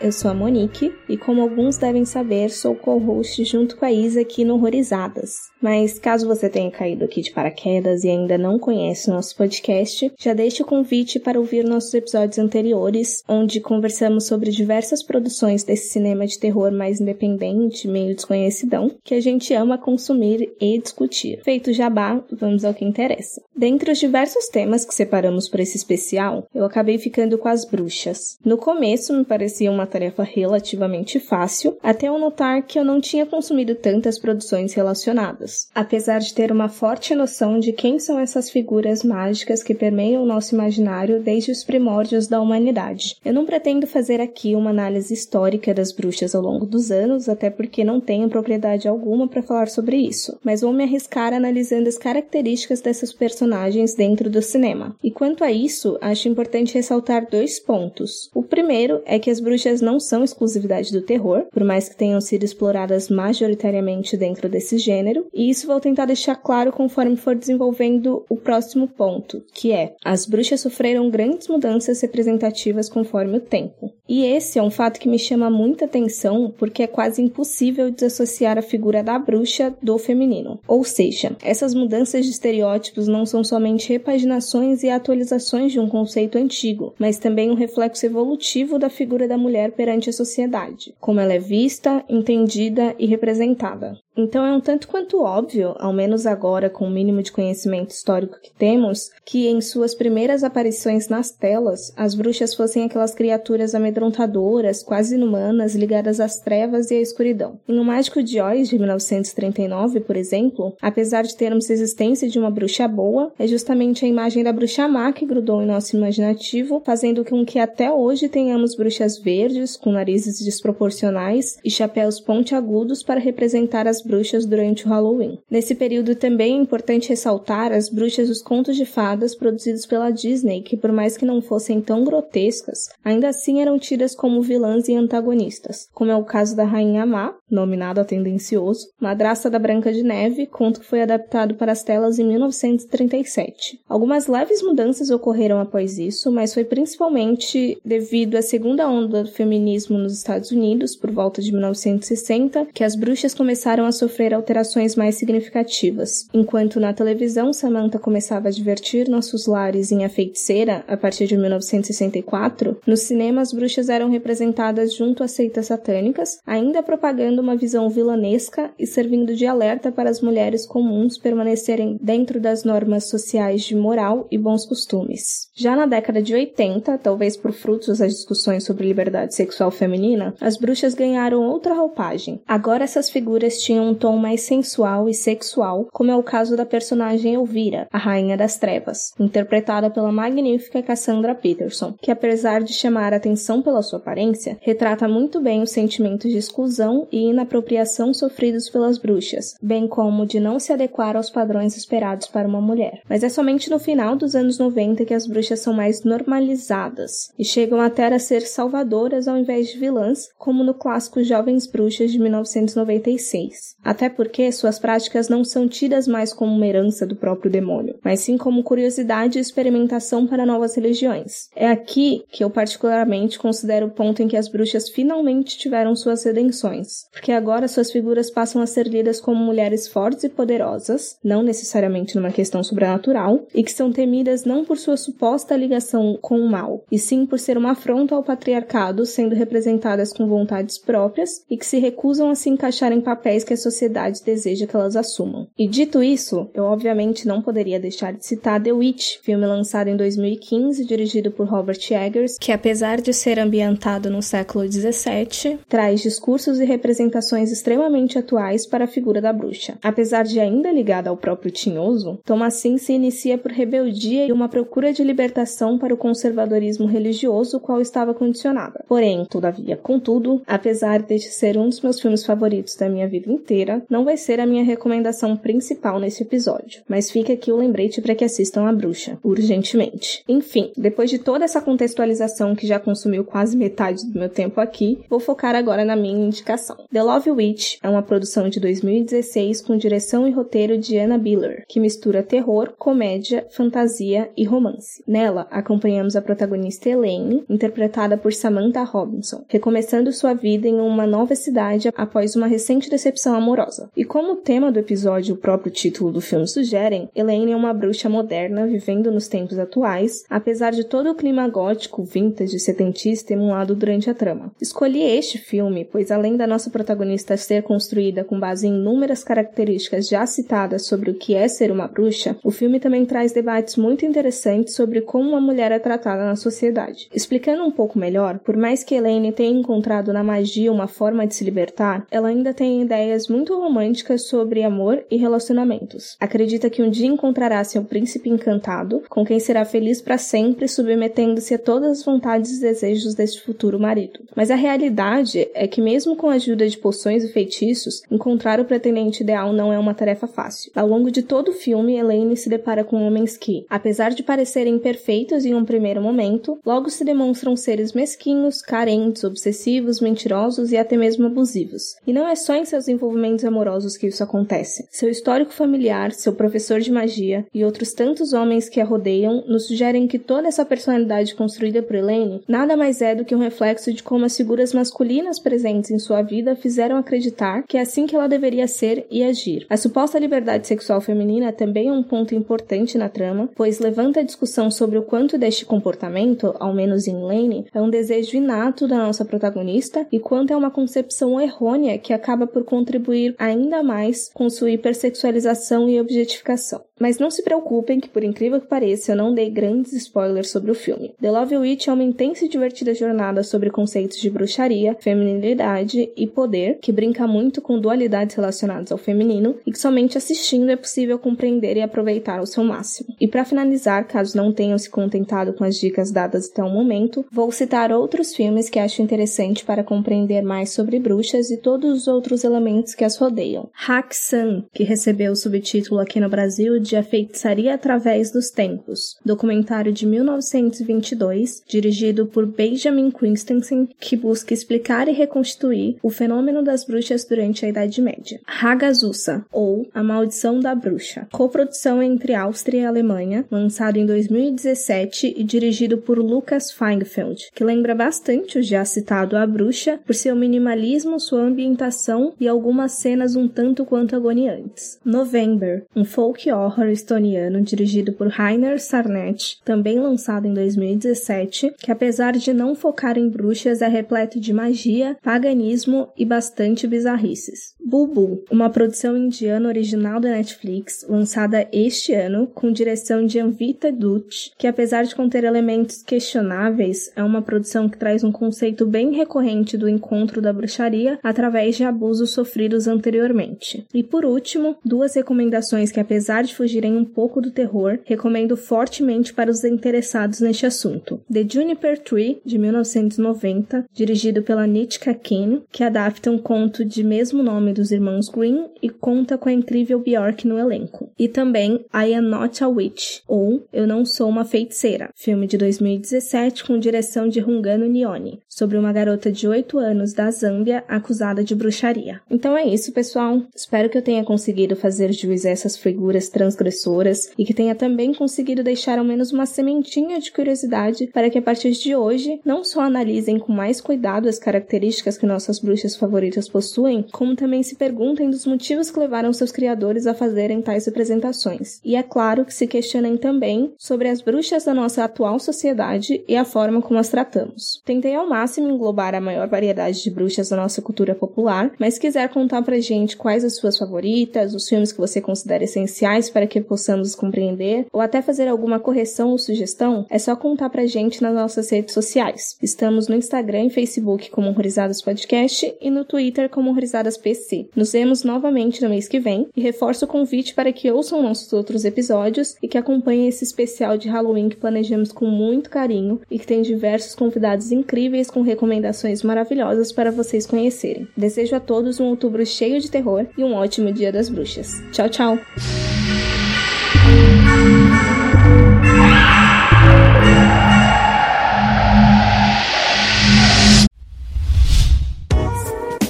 eu sou a Monique e, como alguns devem saber, sou co-host junto com a Isa aqui no Horrorizadas. Mas caso você tenha caído aqui de paraquedas e ainda não conhece o nosso podcast, já deixe o convite para ouvir nossos episódios anteriores, onde conversamos sobre diversas produções desse cinema de terror mais independente, meio desconhecidão, que a gente ama consumir e discutir. Feito jabá, vamos ao que interessa. Dentre os diversos temas que separamos para esse especial, eu acabei ficando com as bruxas. No começo me parecia uma tarefa relativamente fácil, até eu notar que eu não tinha consumido tantas produções relacionadas. Apesar de ter uma forte noção de quem são essas figuras mágicas que permeiam o nosso imaginário desde os primórdios da humanidade. Eu não pretendo fazer aqui uma análise histórica das bruxas ao longo dos anos, até porque não tenho propriedade alguma para falar sobre isso, mas vou me arriscar analisando as características dessas personagens dentro do cinema. E quanto a isso, acho importante ressaltar dois pontos. O primeiro é que as bruxas não são exclusividade do terror, por mais que tenham sido exploradas majoritariamente dentro desse gênero, e isso vou tentar deixar claro conforme for desenvolvendo o próximo ponto, que é: as bruxas sofreram grandes mudanças representativas conforme o tempo. E esse é um fato que me chama muita atenção porque é quase impossível desassociar a figura da bruxa do feminino. Ou seja, essas mudanças de estereótipos não são somente repaginações e atualizações de um conceito antigo, mas também um reflexo evolutivo da figura da mulher perante a sociedade, como ela é vista, entendida e representada. Então é um tanto quanto óbvio, ao menos agora com o mínimo de conhecimento histórico que temos, que em suas primeiras aparições nas telas, as bruxas fossem aquelas criaturas amedrontadoras, quase inumanas, ligadas às trevas e à escuridão. Em O Mágico de Oz, de 1939, por exemplo, apesar de termos existência de uma bruxa boa, é justamente a imagem da bruxa má que grudou em nosso imaginativo, fazendo com que até hoje tenhamos bruxas verdes, com narizes desproporcionais e chapéus pontiagudos para representar as bruxas durante o Halloween. Nesse período também é importante ressaltar as bruxas dos contos de fadas produzidos pela Disney, que por mais que não fossem tão grotescas, ainda assim eram tidas como vilãs e antagonistas, como é o caso da Rainha Má, nominada Tendencioso, Madrasta da Branca de Neve, conto que foi adaptado para as telas em 1937. Algumas leves mudanças ocorreram após isso, mas foi principalmente devido à segunda onda do feminismo nos Estados Unidos, por volta de 1960, que as bruxas começaram a sofrer alterações mais significativas. Enquanto na televisão Samantha começava a divertir nossos lares em A Feiticeira, a partir de 1964, no cinema as bruxas eram representadas junto a seitas satânicas, ainda propagando uma visão vilanesca e servindo de alerta para as mulheres comuns permanecerem dentro das normas sociais de moral e bons costumes. Já na década de 80, talvez por frutos das discussões sobre liberdade sexual feminina, as bruxas ganharam outra roupagem. Agora essas figuras histórias um tom mais sensual e sexual, como é o caso da personagem Elvira, a Rainha das Trevas, interpretada pela magnífica Cassandra Peterson, que apesar de chamar atenção pela sua aparência, retrata muito bem os sentimentos de exclusão e inapropriação sofridos pelas bruxas, bem como de não se adequar aos padrões esperados para uma mulher. Mas é somente no final dos anos 90 que as bruxas são mais normalizadas e chegam até a ser salvadoras ao invés de vilãs, como no clássico Jovens Bruxas de 1996 até porque suas práticas não são tidas mais como uma herança do próprio demônio, mas sim como curiosidade e experimentação para novas religiões. É aqui que eu particularmente considero o ponto em que as bruxas finalmente tiveram suas redenções, porque agora suas figuras passam a ser lidas como mulheres fortes e poderosas, não necessariamente numa questão sobrenatural, e que são temidas não por sua suposta ligação com o mal, e sim por ser uma afronta ao patriarcado, sendo representadas com vontades próprias e que se recusam a se encaixar em papéis que sociedade deseja que elas assumam. E dito isso, eu obviamente não poderia deixar de citar The Witch, filme lançado em 2015, dirigido por Robert Eggers, que apesar de ser ambientado no século XVII, traz discursos e representações extremamente atuais para a figura da bruxa. Apesar de ainda ligada ao próprio Tinhoso, Thomasin se inicia por rebeldia e uma procura de libertação para o conservadorismo religioso qual estava condicionada. Porém, todavia, contudo, apesar de ser um dos meus filmes favoritos da minha vida inteira, não vai ser a minha recomendação principal nesse episódio. Mas fica aqui o lembrete para que assistam A Bruxa, urgentemente. Enfim, depois de toda essa contextualização que já consumiu quase metade do meu tempo aqui, vou focar agora na minha indicação. The Love Witch é uma produção de 2016 com direção e roteiro de Anna Biller, que mistura terror, comédia, fantasia e romance. Nela, acompanhamos a protagonista Elaine, interpretada por Samantha Robinson, recomeçando sua vida em uma nova cidade após uma recente decepção amorosa. E como o tema do episódio e o próprio título do filme sugerem, Elaine é uma bruxa moderna vivendo nos tempos atuais, apesar de todo o clima gótico, vintage e setentista emulado durante a trama. Escolhi este filme, pois além da nossa protagonista ser construída com base em inúmeras características já citadas sobre o que é ser uma bruxa, o filme também traz debates muito interessantes sobre como uma mulher é tratada na sociedade. Explicando um pouco melhor, por mais que Elaine tenha encontrado na magia uma forma de se libertar, ela ainda tem ideias muito românticas sobre amor e relacionamentos. Acredita que um dia encontrará seu príncipe encantado, com quem será feliz para sempre, submetendo-se a todas as vontades e desejos deste futuro marido. Mas a realidade é que, mesmo com a ajuda de poções e feitiços, encontrar o pretendente ideal não é uma tarefa fácil. Ao longo de todo o filme, Elaine se depara com homens que, apesar de parecerem perfeitos em um primeiro momento, logo se demonstram seres mesquinhos, carentes, obsessivos, mentirosos e até mesmo abusivos. E não é só em seus envolvimentos amorosos que isso acontece. Seu histórico familiar, seu professor de magia e outros tantos homens que a rodeiam nos sugerem que toda essa personalidade construída por Elaine nada mais é do que um reflexo de como as figuras masculinas presentes em sua vida fizeram acreditar que é assim que ela deveria ser e agir. A suposta liberdade sexual feminina também é um ponto importante na trama, pois levanta a discussão sobre o quanto deste comportamento, ao menos em Elaine, é um desejo inato da nossa protagonista e quanto é uma concepção errônea que acaba por contribuir ainda mais com sua hipersexualização e objetificação. Mas não se preocupem que, por incrível que pareça, eu não dei grandes spoilers sobre o filme. The Love Witch é uma intensa e divertida jornada sobre conceitos de bruxaria, feminilidade e poder, que brinca muito com dualidades relacionadas ao feminino e que somente assistindo é possível compreender e aproveitar ao seu máximo. E para finalizar, caso não tenham se contentado com as dicas dadas até o momento, vou citar outros filmes que acho interessante para compreender mais sobre bruxas e todos os outros elementos que as rodeiam. Sun, que recebeu o subtítulo aqui no Brasil de A Feitiçaria através dos Tempos, documentário de 1922, dirigido por Benjamin Christensen, que busca explicar e reconstituir o fenômeno das bruxas durante a Idade Média. Hagazusa, ou A Maldição da Bruxa, coprodução entre Áustria e Alemanha, lançado em 2017 e dirigido por Lucas Feinfeld, que lembra bastante o já citado A Bruxa por seu minimalismo, sua ambientação e algumas cenas um tanto quanto agoniantes. November, um folk horror estoniano dirigido por Rainer Sarnet, também lançado em 2017, que apesar de não focar em bruxas é repleto de magia, paganismo e bastante bizarrices. Bubu, uma produção indiana original da Netflix, lançada este ano, com direção de Anvita Dutt, que apesar de conter elementos questionáveis, é uma produção que traz um conceito bem recorrente do encontro da bruxaria através de abusos sofridos anteriormente. E por último, duas recomendações que apesar de fugirem um pouco do terror, recomendo fortemente para os interessados neste assunto. The Juniper Tree, de 1990, dirigido pela Nitka Kin, que adapta um conto de mesmo nome dos irmãos Green e conta com a incrível Bjork no elenco. E também I Am Not a Witch, ou Eu Não Sou Uma Feiticeira, filme de 2017 com direção de Rungano Nioni, sobre uma garota de 8 anos da Zâmbia acusada de bruxaria. Então é isso, pessoal. Espero que eu tenha conseguido fazer juiz a essas figuras transgressoras e que tenha também conseguido deixar ao menos uma sementinha de curiosidade para que a partir de hoje não só analisem com mais cuidado as características que nossas bruxas favoritas possuem, como também se perguntem dos motivos que levaram seus criadores a fazerem tais representações. E é claro que se questionem também sobre as bruxas da nossa atual sociedade e a forma como as tratamos. Tentei ao máximo englobar a maior variedade de bruxas da nossa cultura popular, mas se quiser contar pra gente quais as suas favoritas, os filmes que você considera essenciais para que possamos compreender, ou até fazer alguma correção ou sugestão, é só contar pra gente nas nossas redes sociais. Estamos no Instagram e Facebook como Horrorizadas Podcast e no Twitter como Horrorizadas PC. Nos vemos novamente no mês que vem e reforço o convite para que ouçam nossos outros episódios e que acompanhem esse especial de Halloween que planejamos com muito carinho e que tem diversos convidados incríveis com recomendações maravilhosas para vocês conhecerem. Desejo a todos um outubro cheio de terror e um ótimo Dia das Bruxas. Tchau, tchau!